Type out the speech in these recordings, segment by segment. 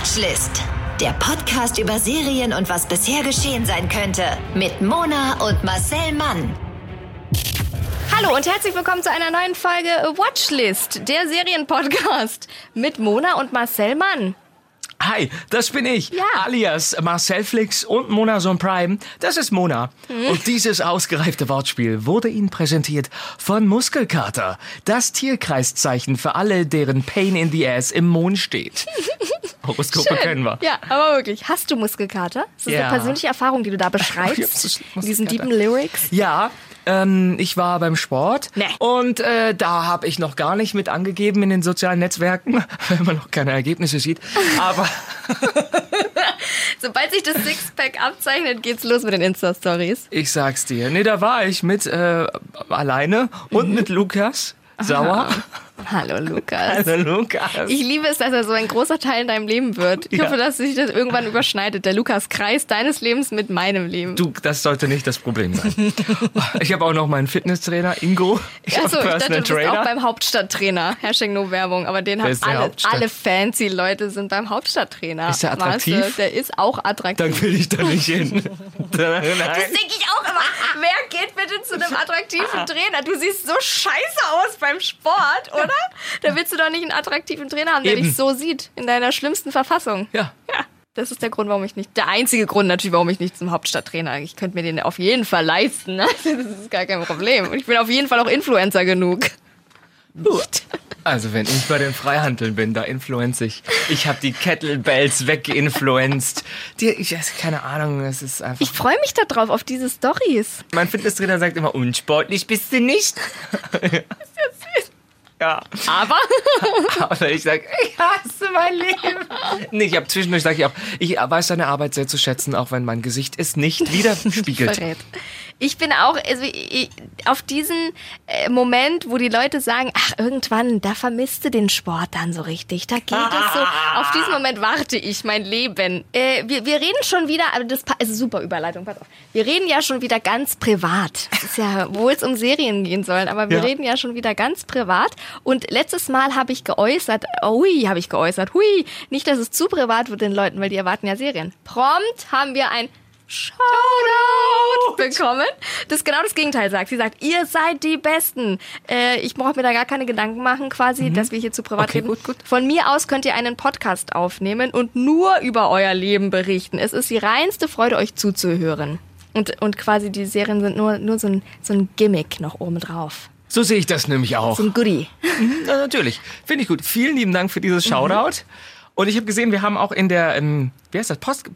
Watchlist. Der Podcast über Serien und was bisher geschehen sein könnte. Mit Mona und Marcel Mann. Hallo und herzlich willkommen zu einer neuen Folge Watchlist, der Serienpodcast mit Mona und Marcel Mann. Hi, das bin ich, Ja. alias Marcel Flix und Mona Son Prime. Das ist Mona. Hm. Und dieses ausgereifte Wortspiel wurde Ihnen präsentiert von Muskelkater, das Tierkreiszeichen für alle, deren Pain in the Ass im Mond steht. Horoskope kennen wir. Ja, aber wirklich. Hast du Muskelkater? Das ist Ja. eine persönliche Erfahrung, die du da beschreibst. in diesen deepen Lyrics. Ja, ähm, ich war beim Sport Nee. und äh, da habe ich noch gar nicht mit angegeben in den sozialen Netzwerken, weil man noch keine Ergebnisse sieht. Aber Sobald sich das Sixpack abzeichnet, geht's los mit den Insta-Stories. ich sag's dir, nee, da war ich mit äh, alleine und mit Lukas. Sauer. Hallo Lukas. Also Lukas. Ich liebe es, dass er so ein großer Teil in deinem Leben wird. Ich Ja. hoffe, dass sich das irgendwann überschneidet. Der Lukas-Kreis deines Lebens mit meinem Leben. Du, das sollte nicht das Problem sein. Ich habe auch noch meinen Fitnesstrainer Ingo. Ich Achso, ich dachte, du bist auch Trainer. beim Hauptstadttrainer. Hashtag no Werbung. Aber den haben alle, alle fancy Leute sind beim Hauptstadttrainer. Ist der attraktiv? Marcel, der ist auch attraktiv. Dann will ich da nicht hin. Nein. Das denke ich auch immer. Wer geht bitte zu einem attraktiven Trainer? Du siehst so scheiße aus beim Sport, oder? Da willst du doch nicht einen attraktiven Trainer haben, der Eben. dich so sieht, in deiner schlimmsten Verfassung. Ja. Ja, das ist der Grund, warum ich nicht, der einzige Grund natürlich, warum ich nicht zum Hauptstadttrainer, ich könnte mir den auf jeden Fall leisten. ne? Das ist gar kein Problem. Und ich bin auf jeden Fall auch Influencer genug. Also wenn ich bei den Freihandeln bin, da influenze ich. Ich habe die Kettlebells weggeinfluenzt. Die, ich weiß keine Ahnung, es ist einfach. Ich freue mich darauf, auf diese Stories. mein Fitnesstrainer sagt immer, unsportlich bist du nicht. Ja, Aber aber ich sag, ich hasse mein Leben. Nee, ich habe zwischendurch sage ich auch, ich weiß deine Arbeit sehr zu schätzen, auch wenn mein Gesicht es nicht widerspiegelt. verrät. Ich bin auch also ich, auf diesen äh, Moment, wo die Leute sagen, ach irgendwann, da vermisst du den Sport dann so richtig. Da geht es so. Auf diesen Moment warte ich mein Leben. Äh, wir, wir reden schon wieder, aber das also super Überleitung, pass auf. Wir reden ja schon wieder ganz privat. Das ist ja, wo es um Serien gehen soll, aber wir Ja. reden ja schon wieder ganz privat. Und letztes Mal habe ich geäußert, hui, habe ich geäußert, hui, nicht, dass es zu privat wird den Leuten, weil die erwarten ja Serien. Prompt haben wir ein Shoutout bekommen, das genau das Gegenteil sagt. Sie sagt, ihr seid die Besten. Äh, ich brauche mir da gar keine Gedanken machen, quasi, dass wir hier zu privat Okay, reden. gut, gut. Von mir aus könnt ihr einen Podcast aufnehmen und nur über euer Leben berichten. Es ist die reinste Freude, euch zuzuhören. Und, und quasi die Serien sind nur, nur so, ein, so ein Gimmick noch oben drauf. So sehe ich das nämlich auch. So ein Goodie. Ja, natürlich. Finde ich gut. Vielen lieben Dank für dieses Shoutout. Und ich habe gesehen, wir haben auch in der, ähm, wie heißt das, Post,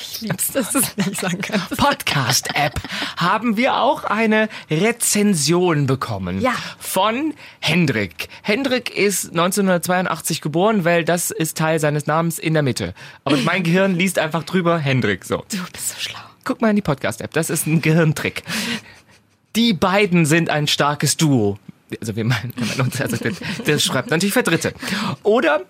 Ich lieb's, dass du es nicht sagen kannst. Podcast-App haben wir auch eine Rezension bekommen. Ja. Von Hendrik. Hendrik ist 1982 geboren, weil das ist Teil seines Namens in der Mitte. Aber mein Gehirn liest einfach drüber Hendrik so. Du bist so schlau. Guck mal in die Podcast-App. Das ist ein Gehirntrick. Die beiden sind ein starkes Duo. Also wir meinen, wir meinen uns, also das, das schreibt natürlich für Dritte. Oder,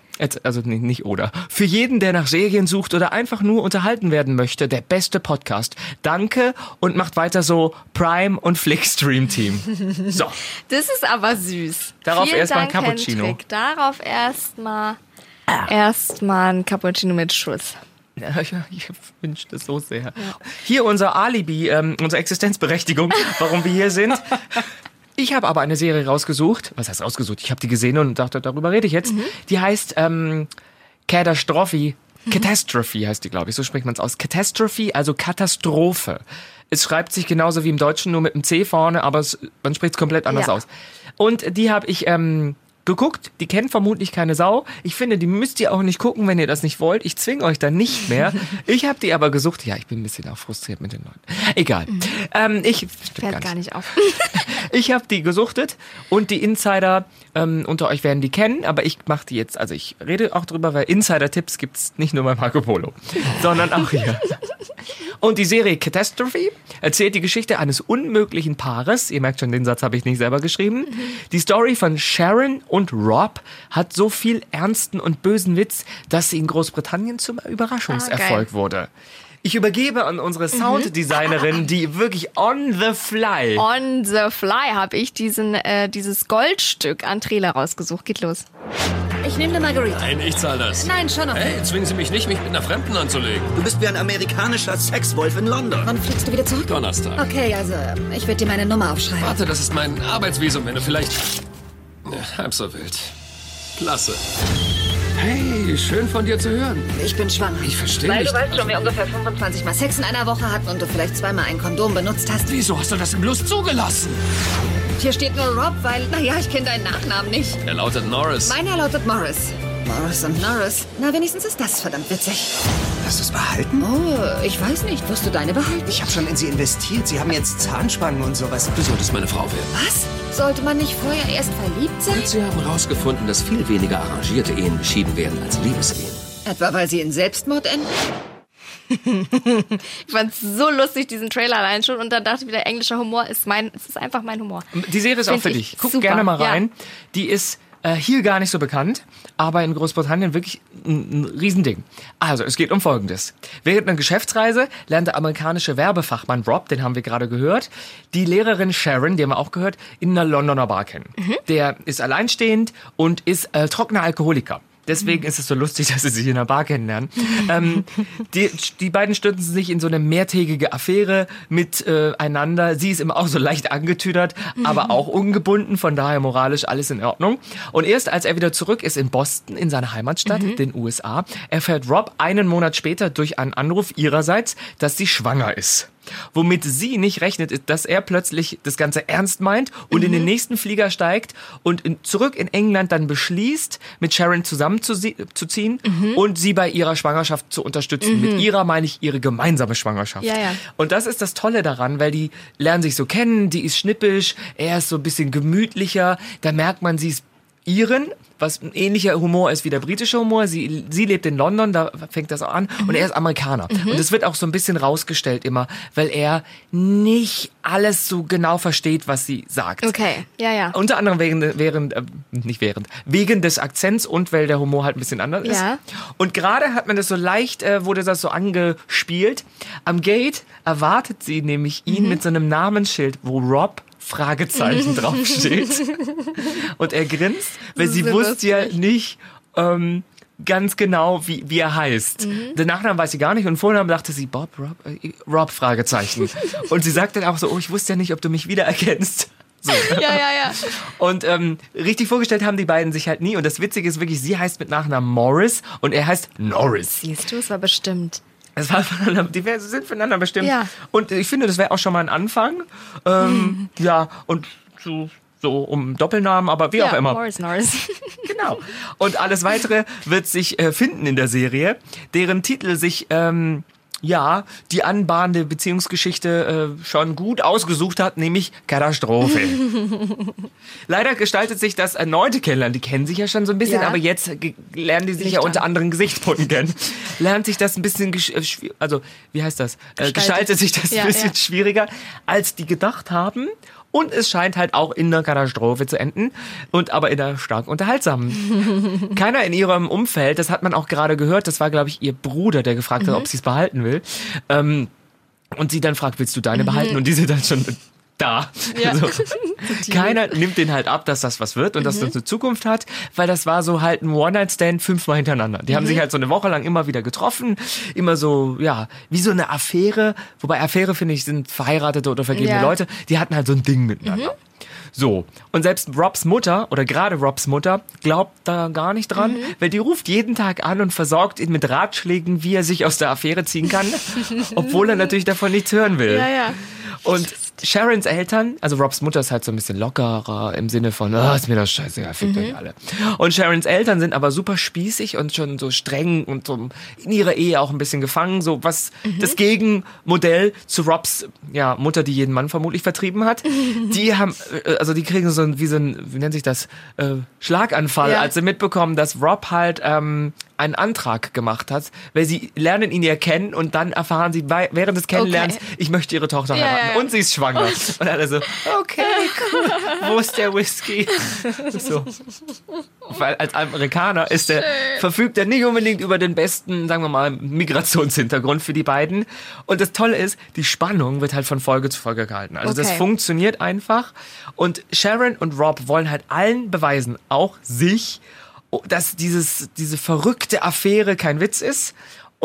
also nicht oder, für jeden, der nach Serien sucht oder einfach nur unterhalten werden möchte, der beste Podcast. Danke und macht weiter so Prime und Flick Stream Team. So, Das ist aber süß. Darauf Vielen erst mal ein Cappuccino. Hendrik. Darauf erstmal erstmal ein Cappuccino mit Schuss. Ich, wünsche das so sehr. Hier unser Alibi, ähm, unsere Existenzberechtigung, warum wir hier sind. Ich habe aber eine Serie rausgesucht. Was heißt rausgesucht? Ich habe die gesehen und dachte, darüber rede ich jetzt. Die heißt ähm, Catastrophe. Catastrophe heißt die, glaube ich. So spricht man es aus. Catastrophe, also Katastrophe. Es schreibt sich genauso wie im Deutschen, nur mit einem C vorne, aber es, man spricht es komplett anders Ja. aus. Und die habe ich ähm, geguckt. Die kennt vermutlich keine Sau. Ich finde, die müsst ihr auch nicht gucken, wenn ihr das nicht wollt. Ich zwinge euch da nicht mehr. Ich habe die aber gesucht. Ja, ich bin ein bisschen auch frustriert mit den Leuten. Egal. Ähm, ich Fällt gar nicht auf. ich habe die gesuchtet und die Insider ähm, unter euch werden die kennen, aber ich mache die jetzt, also ich rede auch drüber, weil Insider-Tipps gibt's nicht nur bei Marco Polo, sondern auch hier. Und die Serie Catastrophe erzählt die Geschichte eines unmöglichen Paares. Ihr merkt schon, den Satz habe ich nicht selber geschrieben. Die Story von Sharon und Rob hat so viel ernsten und bösen Witz, dass sie in Großbritannien zum Überraschungserfolg Ah, wurde. Ich übergebe an unsere Sounddesignerin, die wirklich on the fly On the fly habe ich diesen, äh, dieses Goldstück an Trailer rausgesucht. Geht los. Ich nehme eine Margarita. Nein, ich zahl das. Nein, schon okay. Hey, zwingen Sie mich nicht, mich mit einer Fremden anzulegen. Du bist wie ein amerikanischer Sexwolf in London. Wann fliegst du wieder zurück? Donnerstag. Okay, also ich werde dir meine Nummer aufschreiben. Warte, das ist mein Arbeitsvisum, wenn du vielleicht... Ja, halb so wild. Klasse. Hey, schön von dir zu hören. Ich bin schwanger. Ich verstehe Weil nicht. du weißt schon, wir ungefähr 25 Mal Sex in einer Woche hatten und du vielleicht zweimal ein Kondom benutzt hast. Wieso hast du das im Lust zugelassen? Hier steht nur Rob, weil, naja, ich kenne deinen Nachnamen nicht. Er lautet Norris. Meiner lautet Morris. Morris und Norris. Na, wenigstens ist das verdammt witzig. Hast du es behalten? Oh, ich weiß nicht. Wirst du deine behalten? Ich habe schon in sie investiert. Sie haben jetzt Zahnspangen und sowas. Du solltest meine Frau werden. Was? Sollte man nicht vorher erst verliebt sein? Sie haben herausgefunden, dass viel weniger arrangierte Ehen geschieden werden als Liebesehen. Etwa weil sie in Selbstmord enden? Ich fand's so lustig, diesen Trailer allein schon. Und dann dachte ich wieder, englischer Humor ist mein, es ist einfach mein Humor. Die Serie ist auch Find für ich dich. Guck super, gerne mal ja. rein. Die ist äh, hier gar nicht so bekannt, aber in Großbritannien wirklich ein, ein Riesending. Also, es geht um Folgendes. Während einer Geschäftsreise lernt der amerikanische Werbefachmann Rob, den haben wir gerade gehört, die Lehrerin Sharon, die haben wir auch gehört, in einer Londoner Bar kennen. Der ist alleinstehend und ist äh, trockener Alkoholiker. Deswegen ist es so lustig, dass sie sich in einer Bar kennenlernen. ähm, die, die beiden stürzen sich in so eine mehrtägige Affäre miteinander. Sie ist immer auch so leicht angetüdert, aber auch ungebunden, von daher moralisch alles in Ordnung. Und erst als er wieder zurück ist in Boston, in seiner Heimatstadt, den USA, erfährt Rob einen Monat später durch einen Anruf ihrerseits, dass sie schwanger ist. Womit sie nicht rechnet, ist, dass er plötzlich das Ganze ernst meint und in den nächsten Flieger steigt und in, zurück in England dann beschließt, mit Sharon zusammenzuziehen und sie bei ihrer Schwangerschaft zu unterstützen. Mit ihrer meine ich ihre gemeinsame Schwangerschaft. Ja, ja. Und das ist das Tolle daran, weil die lernen sich so kennen, die ist schnippisch, er ist so ein bisschen gemütlicher, da merkt man, sie ist Iren, was ein ähnlicher Humor ist wie der britische Humor. Sie, sie lebt in London, da fängt das auch an. Und er ist Amerikaner. Und das wird auch so ein bisschen rausgestellt immer, weil er nicht alles so genau versteht, was sie sagt. Okay, ja, ja. Unter anderem wegen, während, äh, nicht während, wegen des Akzents und weil der Humor halt ein bisschen anders ist. Ja. Und gerade hat man das so leicht, äh, wurde das so angespielt. Am Gate erwartet sie nämlich ihn Mhm. mit so einem Namensschild, wo Rob Fragezeichen draufsteht. Und er grinst, weil sie wusste ja nicht ähm, ganz genau, wie, wie er heißt. Mhm. Den Nachnamen weiß sie gar nicht und Vornamen dachte sie, Bob, Rob, äh, Rob, Fragezeichen. und sie sagt dann auch so, oh, ich wusste ja nicht, ob du mich wiedererkennst. So. Ja, ja, ja. Und ähm, richtig vorgestellt haben die beiden sich halt nie. Und das Witzige ist wirklich, sie heißt mit Nachnamen Morris und er heißt Norris. Siehst du, es war bestimmt. Das war voneinander, die wär- sind voneinander bestimmt. Ja. Und ich finde, das wäre auch schon mal ein Anfang. Ähm, ja, und so, so um Doppelnamen, aber wie ja, auch immer. Morris Norris. Genau. Und alles weitere wird sich äh, finden in der Serie, deren Titel sich ähm, ja die anbahnende Beziehungsgeschichte äh, schon gut ausgesucht hat, nämlich Katastrophe. Leider gestaltet sich das erneute Kennenlernen. Die kennen sich ja schon so ein bisschen, Ja. aber jetzt lernen die sich ja Licht unter an. anderen Gesichtspunkten kennen. Lernt sich das ein bisschen, äh, also wie heißt das? Äh, Gestaltet. gestaltet sich das Ja, ein bisschen ja. schwieriger, als die gedacht haben. Und es scheint halt auch in einer Katastrophe zu enden. Und aber in einer stark unterhaltsamen. Keiner in ihrem Umfeld, das hat man auch gerade gehört, das war, glaube ich, ihr Bruder, der gefragt hat, ob sie es behalten will. Ähm, und sie dann fragt, willst du deine behalten? Und die sind dann schon da. Ja. Also, keiner nimmt den halt ab, dass das was wird und dass das eine Zukunft hat, weil das war so halt ein One-Night-Stand fünfmal hintereinander. Die haben sich halt so eine Woche lang immer wieder getroffen, immer so, ja, wie so eine Affäre, wobei Affäre, finde ich, sind verheiratete oder vergebene Ja. Leute, die hatten halt so ein Ding miteinander. So, und selbst Robs Mutter oder gerade Robs Mutter glaubt da gar nicht dran, Mhm. weil die ruft jeden Tag an und versorgt ihn mit Ratschlägen, wie er sich aus der Affäre ziehen kann, obwohl er natürlich davon nichts hören will. Ja, ja. Und Sharons Eltern, also Robs Mutter ist halt so ein bisschen lockerer im Sinne von, ah, ist mir das scheißegal, fickt euch alle. Und Sharons Eltern sind aber super spießig und schon so streng und so in ihrer Ehe auch ein bisschen gefangen, so was das Gegenmodell zu Robs ja, Mutter, die jeden Mann vermutlich vertrieben hat. Die haben, äh, also die kriegen so ein, wie so ein, wie nennt sich das, äh, Schlaganfall, Ja. als sie mitbekommen, dass Rob halt ähm, einen Antrag gemacht hat, weil sie lernen ihn ja kennen und dann erfahren sie während des Kennenlernens, Okay. ich möchte ihre Tochter heiraten ja, ja. und sie ist schwanger. Und alle so, okay, cool, wo ist der Whisky? So. Weil als Amerikaner ist der, verfügt er nicht unbedingt über den besten, sagen wir mal, Migrationshintergrund für die beiden. Und das Tolle ist, die Spannung wird halt von Folge zu Folge gehalten. Also das Okay. funktioniert einfach. Und Sharon und Rob wollen halt allen beweisen, auch sich, dass dieses, diese verrückte Affäre kein Witz ist.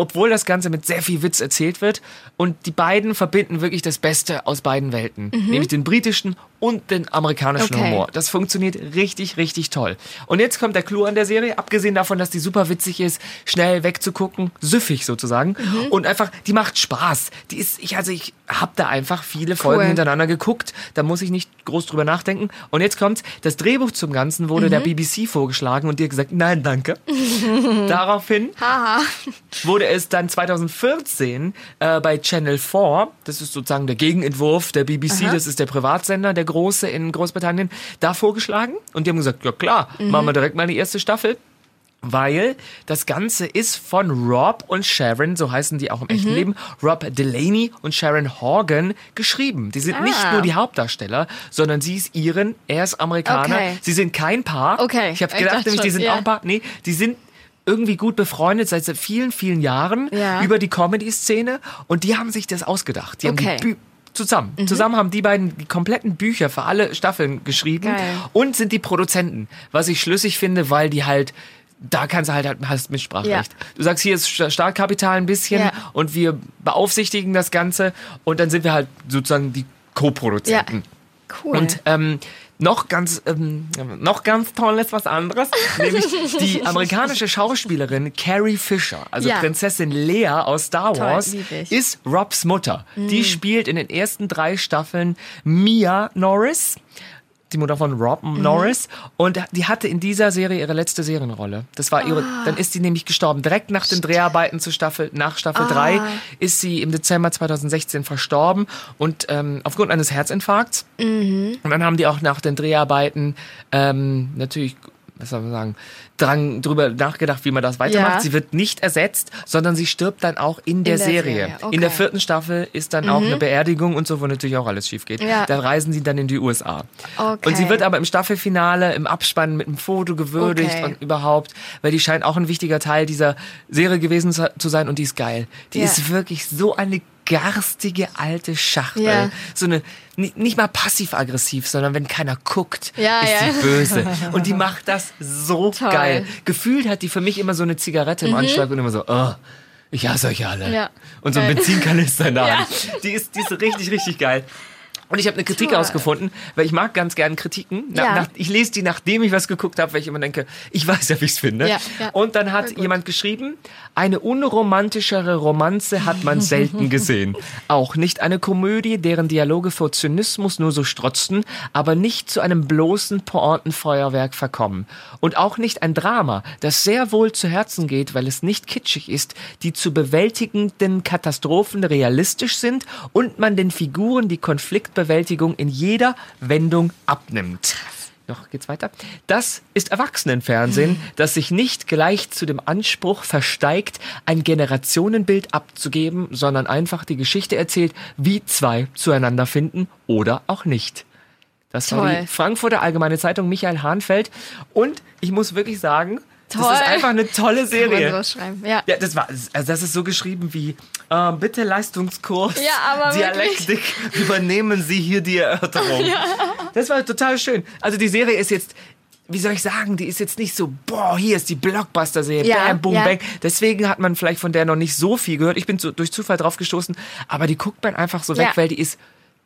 Obwohl das Ganze mit sehr viel Witz erzählt wird. Und die beiden verbinden wirklich das Beste aus beiden Welten. Nämlich den britischen und den amerikanischen Okay. Humor. Das funktioniert richtig, richtig toll. Und jetzt kommt der Clou an der Serie, abgesehen davon, dass die super witzig ist, schnell wegzugucken, süffig sozusagen. Und einfach, die macht Spaß. Die ist, ich, also ich hab da einfach viele Folgen Cool. hintereinander geguckt. Da muss ich nicht groß drüber nachdenken. Und jetzt kommt's, das Drehbuch zum Ganzen wurde der BBC vorgeschlagen und hat gesagt, nein, danke. Daraufhin wurde es dann 2014 äh, bei Channel 4, das ist sozusagen der Gegenentwurf der BBC, das ist der Privatsender, der große in Großbritannien, da vorgeschlagen. Und die haben gesagt, ja klar, machen wir direkt mal die erste Staffel. Weil das Ganze ist von Rob und Sharon, so heißen die auch im Mhm. echten Leben, Rob Delaney und Sharon Horgan geschrieben. Die sind Ah. nicht nur die Hauptdarsteller, sondern sie ist ihren, er ist Amerikaner. Okay. Sie sind kein Paar. Okay. Ich habe gedacht, nämlich, die sind ja. auch ein Paar. Nee, die sind irgendwie gut befreundet seit vielen, vielen Jahren Ja. über die Comedy-Szene und die haben sich das ausgedacht. Die Okay. haben die Zusammen. Zusammen haben die beiden die kompletten Bücher für alle Staffeln geschrieben Geil. und sind die Produzenten. Was ich schlüssig finde, weil die halt, da kannst du halt, halt hast Mitspracherecht. Du sagst, hier ist Sta- Startkapital ein bisschen Ja. und wir beaufsichtigen das Ganze und dann sind wir halt sozusagen die Co-Produzenten. Cool. Und ähm, noch ganz ähm, noch ganz tolles was anderes, nämlich die amerikanische Schauspielerin Carrie Fisher, also Ja. Prinzessin Lea aus Star Wars, ist Robs Mutter. Die spielt in den ersten drei Staffeln Mia Norris. Die Mutter von Rob Mhm. Norris. Und die hatte in dieser Serie ihre letzte Serienrolle. Das war ihre, Ah. dann ist sie nämlich gestorben. Direkt nach den Dreharbeiten zu Staffel, nach Staffel 3 Ah. ist sie im Dezember 2016 verstorben. Und ähm, aufgrund eines Herzinfarkts. Mhm. Und dann haben die auch nach den Dreharbeiten ähm, natürlich, was soll man sagen, dran drüber nachgedacht, wie man das weitermacht. Ja. Sie wird nicht ersetzt, sondern sie stirbt dann auch in der, der Serie. Serie, In okay. Mhm. der vierten Staffel ist dann auch eine Beerdigung und so, wo natürlich auch alles schief geht. Ja. Da reisen sie dann in die USA. Okay. Und sie wird aber im Staffelfinale, im Abspann mit einem Foto gewürdigt Okay. und überhaupt, weil die scheint auch ein wichtiger Teil dieser Serie gewesen zu zu sein und die ist geil. Die Ja. ist wirklich so eine garstige alte Schachtel. Ja. So eine, ni- nicht mal passiv-aggressiv, sondern wenn keiner guckt, Ja, ist ja. sie böse. Und die macht das so Toll. Mhm. geil. Gefühlt hat die für mich immer so eine Zigarette im Anschlag und immer so, oh, ich hasse euch alle. Ja. Und so ein Geil. Benzinkanister in der. Hand. Die ist, die ist richtig, richtig geil. Und ich habe eine Kritik ausgefunden, weil ich mag ganz gern Kritiken. Na, Ja. nach, ich lese die, nachdem ich was geguckt habe, weil ich immer denke, ich weiß ja, wie ich es finde. Ja, ja. Und dann hat jemand geschrieben, eine unromantischere Romanze hat man selten gesehen. Auch nicht eine Komödie, deren Dialoge vor Zynismus nur so strotzten, aber nicht zu einem bloßen Pointenfeuerwerk verkommen. Und auch nicht ein Drama, das sehr wohl zu Herzen geht, weil es nicht kitschig ist, die zu bewältigenden Katastrophen realistisch sind und man den Figuren die Konfliktbewältigung in jeder Wendung abnimmt. Noch geht's weiter. Das ist Erwachsenenfernsehen, das sich nicht gleich zu dem Anspruch versteigt, ein Generationenbild abzugeben, sondern einfach die Geschichte erzählt, wie zwei zueinander finden oder auch nicht. Das war Toll. die Frankfurter Allgemeine Zeitung Michael Hahnfeld. Und ich muss wirklich sagen, das Toll. ist einfach eine tolle Kann man Serie. sowas schreiben. Ja. Ja, das war, also das ist so geschrieben wie, äh, bitte Leistungskurs, Ja, Dialektik, übernehmen Sie hier die Erörterung. Das war total schön. Also die Serie ist jetzt, wie soll ich sagen, die ist jetzt nicht so, boah, hier ist die Blockbuster-Serie, Ja, bam, boom, ja. bang. Deswegen hat man vielleicht von der noch nicht so viel gehört. Ich bin so durch Zufall drauf gestoßen, aber die guckt man einfach so weg, Ja. weil die ist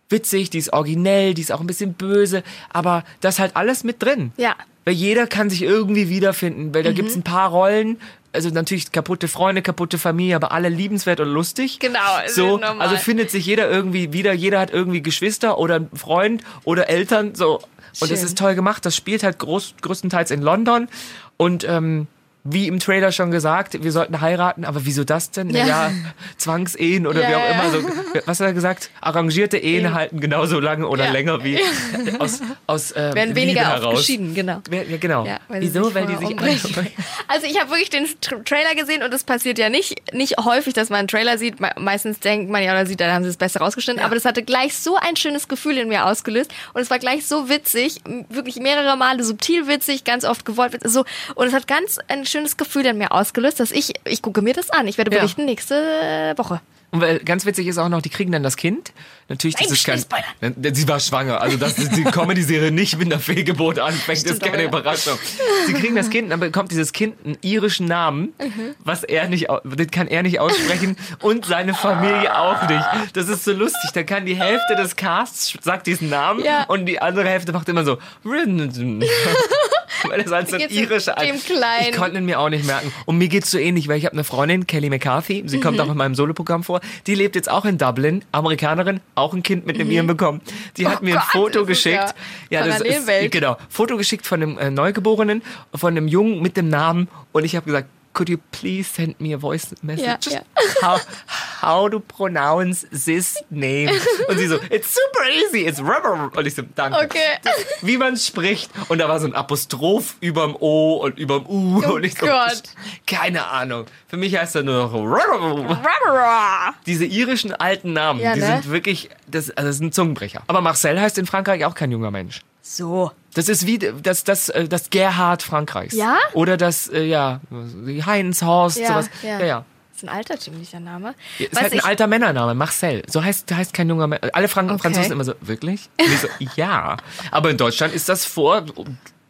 witzig, die ist originell, die ist auch ein bisschen böse, aber das ist halt alles mit drin. Ja. Weil jeder kann sich irgendwie wiederfinden, weil da gibt's ein paar Rollen, also natürlich kaputte Freunde, kaputte Familie, aber alle liebenswert und lustig. Genau, So, also findet sich jeder irgendwie wieder, jeder hat irgendwie Geschwister oder einen Freund oder Eltern, so. Und das Schön. ist toll gemacht. Das spielt halt groß, größtenteils in London und ähm, wie im Trailer schon gesagt, wir sollten heiraten, aber wieso das denn? Ja. Naja, Zwangsehen oder Ja, wie auch ja. immer. So, was hat er gesagt? Arrangierte Ehen Ehen. halten genauso lange oder Ja. länger wie aus, aus äh, Werden Liebe weniger heraus. geschieden, genau. Ja, genau. Ja, Wieso? Weil die sich umbringen. Also ich habe wirklich den Tra Trailer gesehen und es passiert ja nicht, nicht häufig, dass man einen Trailer sieht. Me- Meistens denkt man ja oder sieht, dann haben sie das Beste rausgeschnitten. Aber das hatte gleich so ein schönes Gefühl in mir ausgelöst und es war gleich so witzig, wirklich mehrere Male subtil witzig, ganz oft gewollt so und es hat ganz ein schönes Gefühl in mir ausgelöst, dass ich ich gucke mir das an. Ich werde Ja. berichten nächste Woche. Und weil, ganz witzig ist auch noch, die kriegen dann das Kind. Natürlich, das Nein, ist kein. spoilern. Sie war schwanger. Also, dass die Comedy-Serie nicht mit einer Fehlgeburt anfängt, ist keine Überraschung. Sie kriegen das Kind, dann bekommt dieses Kind einen irischen Namen, Mhm. was er nicht, das kann er nicht aussprechen und seine Familie auch nicht. Das ist so lustig. Da kann die Hälfte des Casts sagt diesen Namen Ja. und die andere Hälfte macht immer so. Weil das halt so ein irischer Kleinen? Ich konnte ihn mir auch nicht merken. Und mir geht's so ähnlich, weil ich habe eine Freundin, Kelly McCarthy, sie Mhm. kommt auch in meinem Soloprogramm vor, die lebt jetzt auch in Dublin, Amerikanerin, auch ein Kind mit einem Iren bekommen. Die hat Oh mir ein Gott, Foto geschickt. ja das ist, genau, Foto geschickt von einem äh, Neugeborenen, von einem Jungen mit dem Namen und ich habe gesagt, could you please send me a voice message? Ja, ja. How, how to pronounce this name? Und sie so, it's super easy, it's rubber. Und ich so, danke Okay. wie man spricht. Und da war so ein Apostroph überm O und überm U. Oh und ich so, Gott. keine Ahnung. Für mich heißt er nur noch diese irischen alten Namen. Ja, die ne? sind wirklich, das, also das sind Zungenbrecher. Aber Marcel heißt in Frankreich auch kein junger Mensch. So. Das ist wie das, das, äh, das Gerhard Frankreichs. Ja? Oder das, äh, ja, die Heinz Horst, Ja, sowas. ja. ja. ja. Das ist ein altertümlicher Name. Ist Was halt ein alter Männername, Marcel. So heißt, heißt kein junger Mensch. Alle Frank Okay. Franzosen immer so, wirklich? So, ja. Aber in Deutschland ist das vor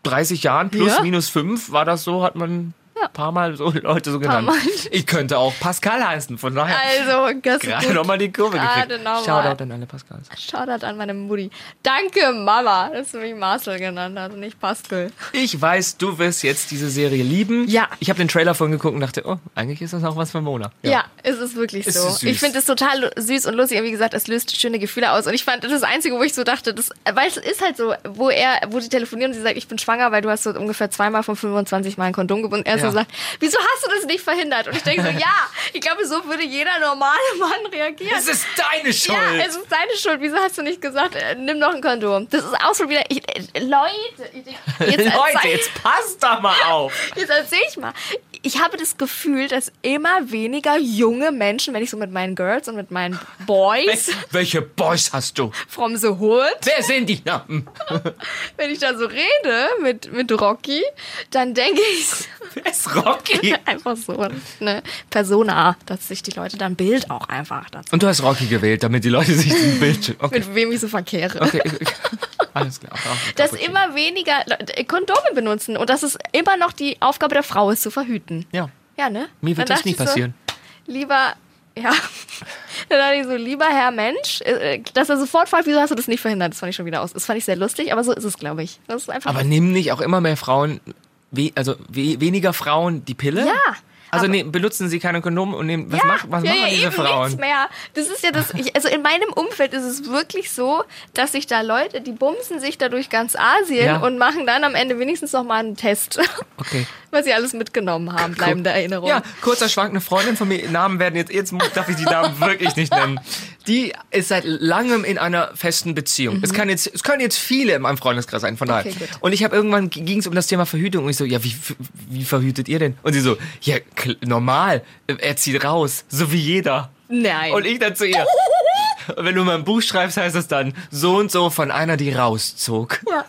30 Jahren, plus Ja. minus 5, war das so, hat man ein paar Mal so Leute so genannt. Ich könnte auch Pascal heißen, von daher. Also, das Gerade nochmal die Kurve Gerade gekriegt. Shoutout an alle Pascals. Shoutout an meine Mutti. Danke, Mama, dass du mich Marcel genannt hast und nicht Pascal. Ich weiß, du wirst jetzt diese Serie lieben. Ja. Ich habe den Trailer vorhin geguckt und dachte, oh, eigentlich ist das auch was für Mona. Ja, es ist wirklich so. ist. Ich finde es total süß und lustig. Wie gesagt, es löst schöne Gefühle aus. Und ich fand das Einzige, wo ich so dachte, das, weil es ist halt so, wo er, wo die telefonieren und sie sagt, ich bin schwanger, weil du hast so ungefähr zweimal von 25 Mal ein Kondom gebunden. Er Ja. So sagt, wieso hast du das nicht verhindert? Und ich denke so, ja, ich glaube, so würde jeder normale Mann reagieren. Es ist deine Schuld. Ja, es ist deine Schuld. Wieso hast du nicht gesagt, äh, nimm noch ein Kondom? Das ist auch schon wieder. Ich, äh, Leute, ich, jetzt Leute, jetzt passt doch mal auf. Jetzt erzähl ich mal. Ich habe das Gefühl, dass immer weniger junge Menschen, wenn ich so mit meinen Girls und mit meinen Boys Welche Boys hast du? from the Hood, Wer sind die? Na, hm. wenn ich da so rede mit, mit Rocky, dann denke ich Wer ist Rocky? einfach so eine Persona, dass sich die Leute dann Bild auch einfach dazu, Und du hast Rocky gewählt, damit die Leute sich ein Bild... Okay, mit wem ich so verkehre. okay. Alles klar. Dass immer weniger Kondome benutzen und dass es immer noch die Aufgabe der Frau ist, zu verhüten. Ja, Ja, ne? mir wird Dann das nie ich so, passieren. lieber, ja, dann dachte ich so, lieber Herr Mensch, äh, dass er sofort fragt, wieso hast du das nicht verhindert? Das fand ich schon wieder aus. Das fand ich sehr lustig, aber so ist es, glaube ich. Das ist einfach. Aber nehmen nicht auch immer mehr Frauen, also we, weniger Frauen die Pille? Ja, Also ne, benutzen sie keine Kondome und nehmen, was, ja, mach, was ja, machen ja, diese eben Frauen? nichts mehr. Das ist ja das, ich, also in meinem Umfeld ist es wirklich so, dass sich da Leute, die bumsen sich da durch ganz Asien Ja. und machen dann am Ende wenigstens noch mal einen Test. Okay. Was sie alles mitgenommen haben, bleibende Erinnerung. Ja, kurzer Schwank, eine Freundin von mir, Namen werden jetzt, jetzt darf ich die Namen wirklich nicht nennen. Die ist seit langem in einer festen Beziehung. Es, kann jetzt, es können jetzt viele in meinem Freundeskreis sein, von daher. Mhm. Okay, und ich habe irgendwann ging es um das Thema Verhütung und ich so, ja, wie, wie verhütet ihr denn? Und sie so, ja, normal, er zieht raus, so wie jeder. Nein. Und ich dann zu ihr, wenn du mal ein Buch schreibst, heißt es dann so und so von einer, die rauszog. Ja.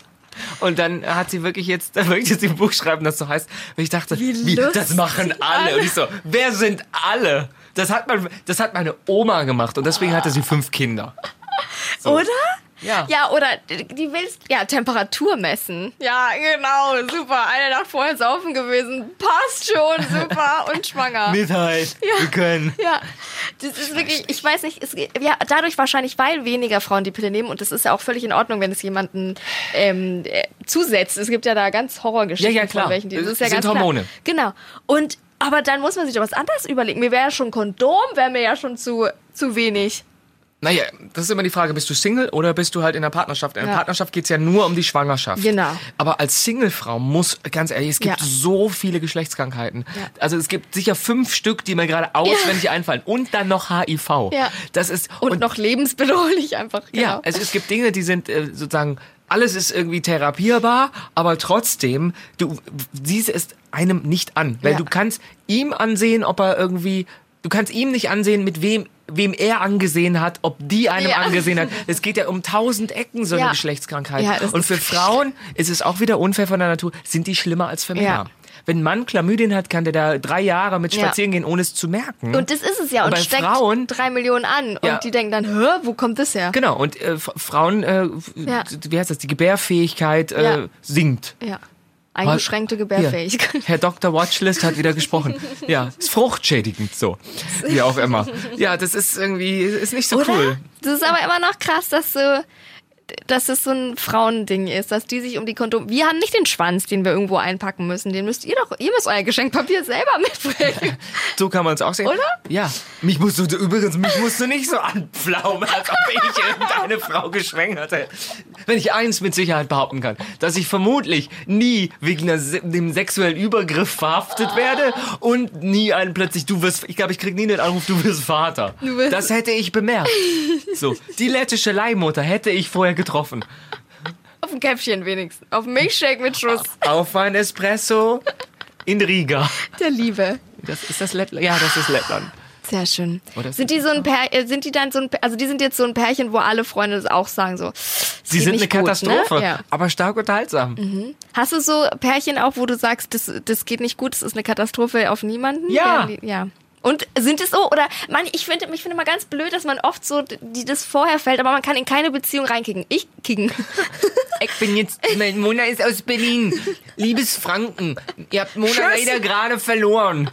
Und dann hat sie wirklich jetzt, wirklich jetzt im Buch schreiben, das so heißt, weil ich dachte, Wie wie, das machen alle. Und ich so, wer sind alle? Das hat, man, das hat meine Oma gemacht und deswegen hatte sie fünf Kinder. So. Oder? Ja. Ja, oder die willst ja Temperatur messen. Ja, genau, super. Eine Nacht vorher saufen gewesen. Passt schon, super und schwanger. Mitheit, wir können. Ja, das ist wirklich, ich weiß nicht, es, ja, dadurch wahrscheinlich, weil weniger Frauen die Pille nehmen und das ist ja auch völlig in Ordnung, wenn es jemanden ähm, äh, zusetzt. Es gibt ja da ganz Horrorgeschichten Ja, ja, klar. von welchen, die, das ist ja sind ganz Hormone. Klar. Genau. Und aber dann muss man sich doch was anderes überlegen. Mir wäre ja schon Kondom, wäre mir ja schon zu, zu wenig. Naja, das ist immer die Frage, bist du Single oder bist du halt in einer Partnerschaft? In einer Ja. Partnerschaft geht's ja nur um die Schwangerschaft. Genau. Aber als Singlefrau muss, ganz ehrlich, es gibt Ja. so viele Geschlechtskrankheiten. Ja. Also es gibt sicher fünf Stück, die mir gerade auswendig einfallen. Und dann noch HIV. Ja. Das ist, Und, noch lebensbedrohlich einfach. Genau. Ja, also es gibt Dinge, die sind äh, sozusagen, alles ist irgendwie therapierbar, aber trotzdem, du siehst es einem nicht an. Weil Ja. du kannst ihm ansehen, ob er irgendwie, du kannst ihm nicht ansehen, mit wem wem er angesehen hat, ob die einem Ja. angesehen hat. Es geht ja um tausend Ecken, so eine Ja. Geschlechtskrankheit. Ja, Und für Frauen ist es auch wieder unfair von der Natur, sind die schlimmer als für Männer. Ja. Wenn ein Mann Chlamydien hat, kann der da drei Jahre mit Ja. spazieren gehen, ohne es zu merken. Und das ist es ja. Und Und, bei steckt Frauen- drei Millionen an. Ja. Und die denken dann, hä, wo kommt das her? Genau, und äh, Frauen, äh, Ja. wie heißt das, die Gebärfähigkeit äh, Ja. sinkt. Ja. Eingeschränkte Gebärfähigkeit. Hier, Herr Dr. Watchlist hat wieder gesprochen. Ja, ist fruchtschädigend so. Wie auch immer. Ja, das ist irgendwie, ist nicht so Oder? cool. Das ist aber immer noch krass, dass so, dass es so ein Frauending ist, dass die sich um die Kondome. Wir haben nicht den Schwanz, den wir irgendwo einpacken müssen. Den müsst ihr doch, ihr müsst euer Geschenkpapier selber mitbringen. So kann man es auch sehen. Oder? Ja. Mich musst du, übrigens, mich musst du nicht so anpflaumen, als ob ich irgendeine Frau geschwängert hätte. Wenn ich eins mit Sicherheit behaupten kann, dass ich vermutlich nie wegen einer, dem sexuellen Übergriff verhaftet werde und nie einen plötzlich, du wirst, ich glaube, ich krieg nie den Anruf, du wirst Vater. wirst- das hätte ich bemerkt. So, die lettische Leihmutter hätte ich vorher getroffen. Auf ein Käppchen wenigstens. Auf einen Milchshake mit Schuss Auf ein Espresso in Riga. der Liebe. Das ist das Lettland. Ja, das ist Lettland. Sehr schön. Sind die so ein Pär, äh, sind die dann so ein, also die sind jetzt so ein Pärchen, wo alle Freunde das auch sagen so. Sie sind eine gut, Katastrophe, Ne? Ja. aber stark unterhaltsam. Hast du so Pärchen auch, wo du sagst, das, das geht nicht gut, das ist eine Katastrophe auf niemanden? Ja. Ja. Und sind es so, oder man, ich finde ich finde mal ganz blöd, dass man oft so, die das vorher fällt, aber man kann in keine Beziehung reinkicken. Ich kicken. Ich bin jetzt, mein Mona ist aus Berlin. Liebes Franken, ihr habt Mona Tschüss. leider gerade verloren.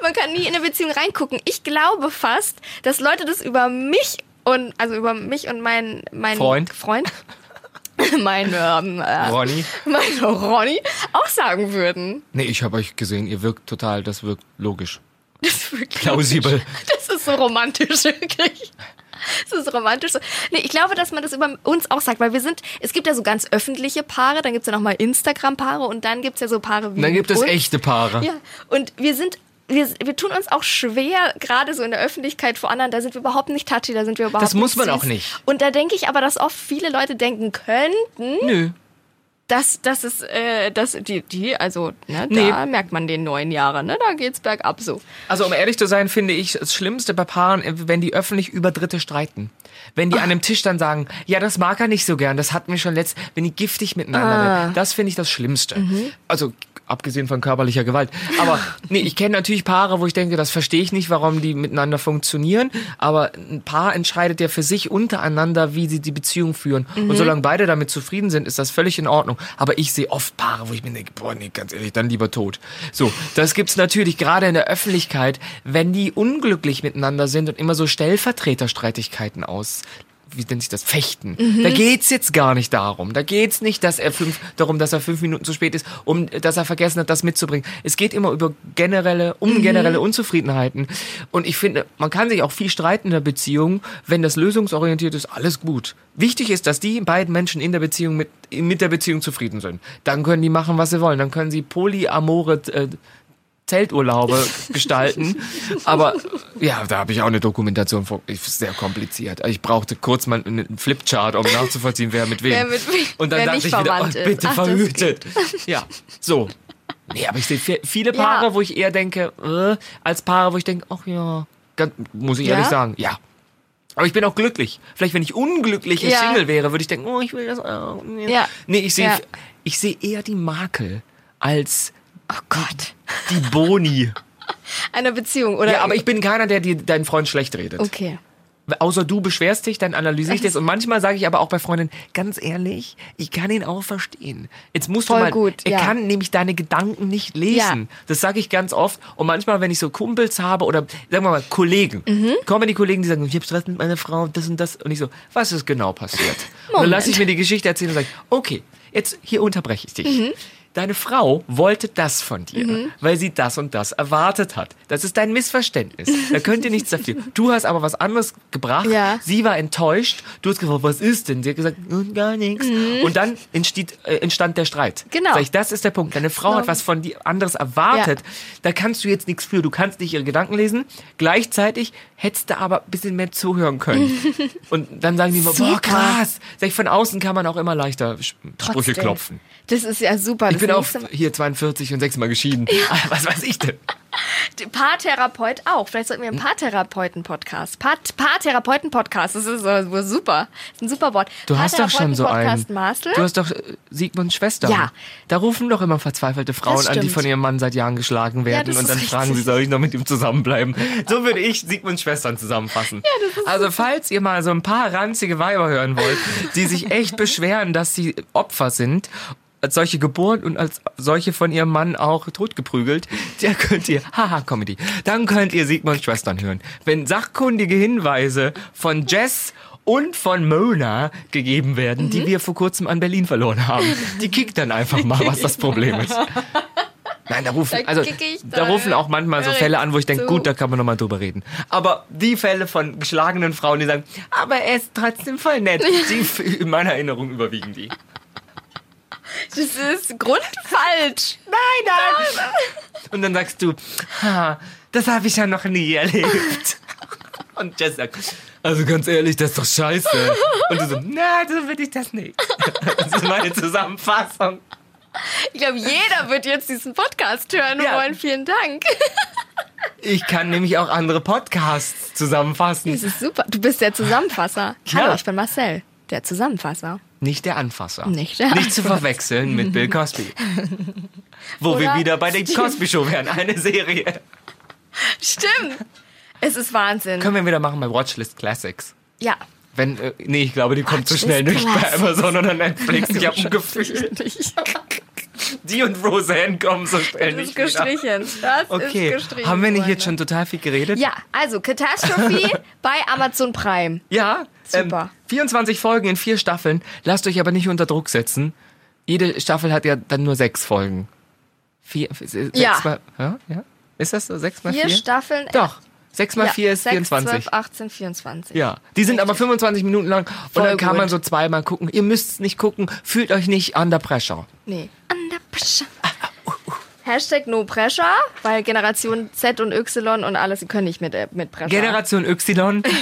man kann nie in eine Beziehung reingucken. Ich glaube fast, dass Leute das über mich und, also über mich und meinen mein Freund. Freund mein, ähm, äh, Ronny? mein Ronny auch sagen würden. Nee, ich habe euch gesehen, ihr wirkt total, das wirkt logisch. Das ist wirklich Plausibel. Das ist so romantisch, wirklich. Das ist romantisch. Nee, ich glaube, dass man das über uns auch sagt, weil wir sind, es gibt ja so ganz öffentliche Paare, dann gibt's ja nochmal Instagram-Paare und dann gibt's ja so Paare wie Dann gibt es uns. echte Paare. Ja, und wir sind, wir, wir tun uns auch schwer, gerade so in der Öffentlichkeit vor anderen, da sind wir überhaupt nicht touchy, da sind wir überhaupt Das muss man auch süß. nicht. Und da denke ich aber, dass oft viele Leute denken könnten, Nö. Dass, dass es, äh, dass die, die, also, ne, Nee. da merkt man den neun Jahre, ne, da geht's bergab so. Also um ehrlich zu sein, finde ich das Schlimmste bei Paaren, äh, wenn die öffentlich über Dritte streiten. Wenn die an einem Tisch dann sagen, ja, das mag er nicht so gern, das hatten wir schon letzt, wenn die giftig miteinander werden. Das finde ich das Schlimmste. Also abgesehen von körperlicher Gewalt. Aber nee, ich kenne natürlich Paare, wo ich denke, das verstehe ich nicht, warum die miteinander funktionieren. Aber ein Paar entscheidet ja für sich untereinander, wie sie die Beziehung führen. Und solange beide damit zufrieden sind, ist das völlig in Ordnung. Aber ich sehe oft Paare, wo ich mir denke, boah, nee, ganz ehrlich, dann lieber tot. So, das gibt's natürlich gerade in der Öffentlichkeit, wenn die unglücklich miteinander sind und immer so Stellvertreterstreitigkeiten aus wie nennt sich das, Fechten. Da geht's jetzt gar nicht darum. Da geht's nicht, dass er fünf, darum, dass er fünf Minuten zu spät ist, um, dass er vergessen hat, das mitzubringen. Es geht immer über generelle, um generelle Unzufriedenheiten. Und ich finde, man kann sich auch viel streiten in der Beziehung, wenn das lösungsorientiert ist, alles gut. Wichtig ist, dass die beiden Menschen in der Beziehung mit, mit der Beziehung zufrieden sind. Dann können die machen, was sie wollen. Dann können sie polyamore, äh, Zelturlaube gestalten. Aber ja, da habe ich auch eine Dokumentation vor. Ist sehr kompliziert. Ich brauchte kurz mal einen Flipchart, um nachzuvollziehen, wer mit wem. Wer mit wem- Und dann wer dachte nicht ich wieder, oh, bitte Ach, das verhütet. Ja, so. Nee, aber ich sehe vi- viele Paare, Ja. wo ich eher denke, äh, als Paare, wo ich denke, ach ja, ganz, muss ich Ja? ehrlich sagen, ja. Aber ich bin auch glücklich. Vielleicht, wenn ich unglückliche Ja. Single wäre, würde ich denken, oh, ich will das. nee. Ja. Nee, ich sehe ich sehe eher die Makel als Oh Gott. die Boni. Einer Beziehung, oder? Ja, aber ich bin keiner, der dir deinen Freund schlecht redet. Okay. Außer du beschwerst dich, dann analysiere ich das. Und manchmal sage ich aber auch bei Freundinnen, ganz ehrlich, ich kann ihn auch verstehen. Jetzt musst Voll du mal, gut, er ja. kann nämlich deine Gedanken nicht lesen. Ja. Das sage ich ganz oft. Und manchmal, wenn ich so Kumpels habe oder, sagen wir mal, Kollegen, Mhm. kommen die Kollegen, die sagen, ich habe Stress mit meiner Frau, das und das. Und ich so, was ist genau passiert? Und dann lasse ich mir die Geschichte erzählen und sage, okay, jetzt hier unterbreche ich dich. Mhm. Deine Frau wollte das von dir, weil sie das und das erwartet hat. Das ist dein Missverständnis. Da könnt ihr nichts dafür. Du hast aber was anderes gebracht. Ja. Sie war enttäuscht. Du hast gefragt, was ist denn? Sie hat gesagt, "Hm, gar nichts. Und dann entsteht, äh, entstand der Streit. Genau. Ich, das ist der Punkt. Deine Frau hat was von dir anderes erwartet. Da kannst du jetzt nichts für. Du kannst nicht ihre Gedanken lesen. Gleichzeitig hättest du aber ein bisschen mehr zuhören können. und dann sagen die immer, boah, krass. Sag ich, von außen kann man auch immer leichter Sch- Sprüche Trotzdem. klopfen. Das ist ja super. Das bin auch nächste Mal- hier 42 und sechsmal geschieden. Ah, Was weiß ich denn? Paartherapeut auch. Vielleicht sollten wir einen Paartherapeuten-Podcast. Paar Paartherapeuten-Podcast, das ist so super. Das ist ein super Wort. Du hast doch schon so einen. Paartherapeuten-Podcast Marcel. Du hast doch äh, Sigmunds Schwester. Ja. Da rufen doch immer verzweifelte Frauen Das an, die von ihrem Mann seit Jahren geschlagen werden das und ist dann fragen sie, soll ich noch mit ihm zusammenbleiben? So würde ich Sigmunds Schwestern zusammenfassen. also falls ihr mal so ein paar ranzige Weiber hören wollt, die sich echt beschweren, dass sie Opfer sind, als solche geboren und als solche von ihrem Mann auch totgeprügelt, da könnt ihr, haha, Comedy, dann könnt ihr Sigmunds Schwestern hören. Wenn sachkundige Hinweise von Jess und von Mona gegeben werden, Mhm. die wir vor kurzem an Berlin verloren haben. Die kickt dann einfach mal, was das Problem ist. Nein, da rufen, also, da rufen auch manchmal so Fälle an, wo ich denke, gut, da kann man nochmal drüber reden. Aber die Fälle von geschlagenen Frauen, die sagen, aber er ist trotzdem voll nett, die in meiner Erinnerung überwiegen die. Das ist grundfalsch. Nein, nein. Und dann sagst du, ha, das habe ich ja noch nie erlebt. Und Jess sagt, also ganz ehrlich, das ist doch scheiße. Und du so, na, so will ich das nicht. Das ist meine Zusammenfassung. Ich glaube, jeder wird jetzt diesen Podcast hören Ja. wollen. Vielen Dank. Ich kann nämlich auch andere Podcasts zusammenfassen. Das ist super. Du bist der Zusammenfasser. Ja. Hallo, ich bin Marcel, der Zusammenfasser. Nicht der Anfasser. Nicht der Nicht zu verwechseln mit Bill Cosby. Wo wir Oder wieder bei der Cosby Show wären. Eine Serie. Stimmt. Es ist Wahnsinn. Können wir wieder machen bei Watchlist Classics. ja. Wenn, äh, nee, ich glaube, die kommt zu Watchlist schnell nicht bei. Amazon oder Netflix. Ich habe ein Gefühl, die und Roseanne kommen so schnell Das ist nicht wieder. gestrichen. Das Okay, ist gestrichen. haben wir nicht jetzt schon total viel geredet? Ja, also Catastrophe bei Amazon Prime. Ja, Super. Ähm, 24 Folgen in vier Staffeln. Lasst euch aber nicht unter Druck setzen. Jede Staffel hat ja dann nur sechs Folgen. Vier, sechs Ja. Mal, ja, ja. Ist das so? Sechs mal Vier vier? Staffeln. Doch. Sechs mal ja, vier ist 6, 24. 12, 18, 24. Ja, die sind aber 25 Minuten lang und Voll dann kann gut. man so zweimal gucken. Ihr müsst es nicht gucken, fühlt euch nicht under pressure. Nee. Under pressure. Hashtag no pressure, weil Generation Z und Y und alles, sie können nicht mit, äh, mit Pressure. Generation Y.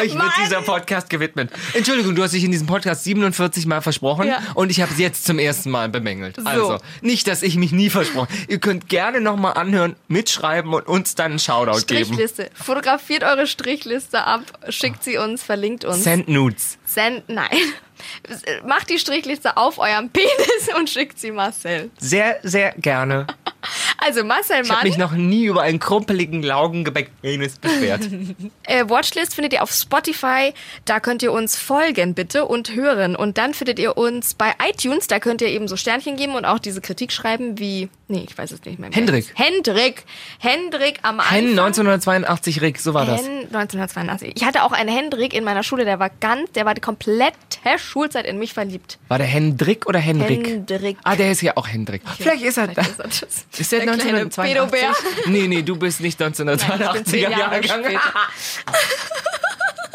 Euch wird dieser Podcast gewidmet. Entschuldigung, du hast dich in diesem Podcast 47 Mal versprochen Ja. und ich habe es jetzt zum ersten Mal bemängelt. So. Also, nicht, dass ich mich nie versprochen Ihr könnt gerne nochmal anhören, mitschreiben und uns dann einen Shoutout geben. Strichliste. Fotografiert eure Strichliste ab, schickt sie uns, verlinkt uns. Send Nudes. Send, nein. Macht die Strichliste auf eurem Penis und schickt sie Marcel. Sehr, sehr gerne. Also Marcel Ich habe Mann, mich noch nie über einen krumpeligen Laugengebäck-Penis beschwert. äh, Watchlist findet ihr auf Spotify. Da könnt ihr uns folgen, bitte, und hören. Und dann findet ihr uns bei iTunes. Da könnt ihr eben so Sternchen geben und auch diese Kritik schreiben wie, nee, ich weiß es nicht mehr. Hendrik. Hendrik. Hendrik am Anfang. Hen 1982 Rick, so war das. Hen 1982. Ich hatte auch einen Hendrik in meiner Schule, der war ganz, der war die komplette Schulzeit in mich verliebt. War der Hendrik oder Henrik? Hendrik. Ah, der ist ja auch Hendrik. Vielleicht ist er da. Vielleicht ist er das. Ist der, Der 1982? Pedobär. Nee, nee, du bist nicht Nein, ich bin 1982er zehn Jahre Jahrgang.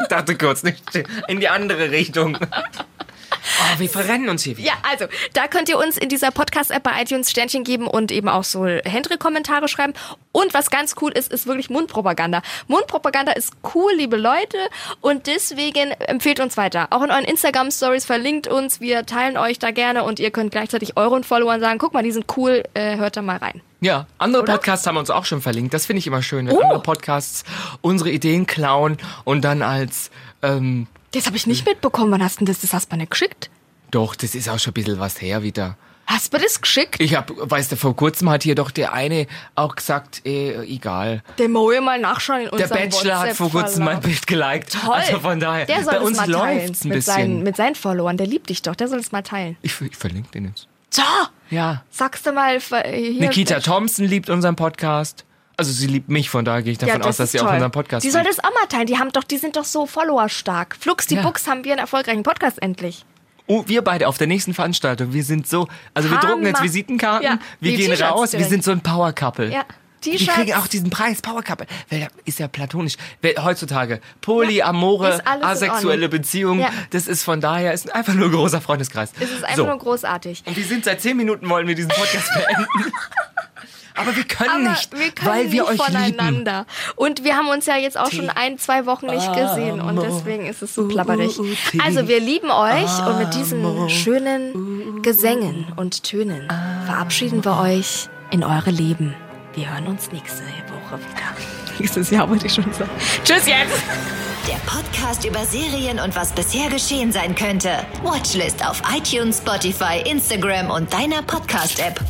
Ich dachte kurz nicht in die andere Richtung. Oh, wir verrennen uns hier wieder. Ja, also, da könnt ihr uns in dieser Podcast-App bei iTunes Sternchen geben und eben auch so Hendrik-Kommentare schreiben. Und was ganz cool ist, ist wirklich Mundpropaganda. Mundpropaganda ist cool, liebe Leute. Und deswegen empfehlt uns weiter. Auch in euren Instagram-Stories verlinkt uns. Wir teilen euch da gerne und ihr könnt gleichzeitig euren Followern sagen, guck mal, die sind cool, äh, hört da mal rein. Ja, andere Oder? Podcasts haben uns auch schon verlinkt. Das finde ich immer schön, wenn Oh. andere Podcasts unsere Ideen klauen und dann als, ähm, Das habe ich nicht mitbekommen. Wann hast du denn das? Das hast du mir nicht geschickt. doch, das ist auch schon ein bisschen was her wieder. Hast du mir das geschickt? Ich hab, weißt du, vor kurzem hat hier doch der eine auch gesagt, äh, egal. Der muss mal nachschauen in Der unserem Bachelor hat vor kurzem mein. Bild geliked. Toll. Also von daher, der soll bei uns läuft's ein mit bisschen. seinen, mit seinen Followern. Der liebt dich doch. Der soll es mal teilen. ich, ich verlinke den jetzt. So, Ja. sagst du mal ver- hier. Nikita Thompson liebt unseren Podcast. Also sie liebt mich, von daher gehe ich davon Ja, aus, dass sie auch toll. unseren Podcast Die soll das auch mal teilen. Die haben doch, die sind doch so followerstark. Flux die Ja. Books haben wir einen erfolgreichen Podcast endlich. Oh, wir beide auf der nächsten Veranstaltung. Wir sind so, also wir Hammer. drucken jetzt Visitenkarten, Ja, wir die gehen raus, wir direkt. sind so ein Power Couple. Ja, Die kriegen auch diesen Preis, Power Couple. Ist ja platonisch. Heutzutage Polyamore, in asexuelle. Beziehungen, Ja. das ist von daher ist einfach nur ein großer Freundeskreis. Es ist einfach so. nur großartig. Und wir sind seit zehn Minuten wollen wir diesen Podcast beenden. Aber wir können Aber nicht, wir können weil wir nicht euch lieben. voneinander. Und wir haben uns ja jetzt auch schon ein, zwei Wochen nicht gesehen und deswegen ist es so plapperig. Also wir lieben euch und mit diesen schönen Gesängen und Tönen verabschieden wir euch in eure Leben. Wir hören uns nächste Woche wieder. Nächstes Jahr wollte ich schon sagen. Tschüss jetzt! Der Podcast über Serien und was bisher geschehen sein könnte. Watchlist auf iTunes, Spotify, Instagram und deiner Podcast-App.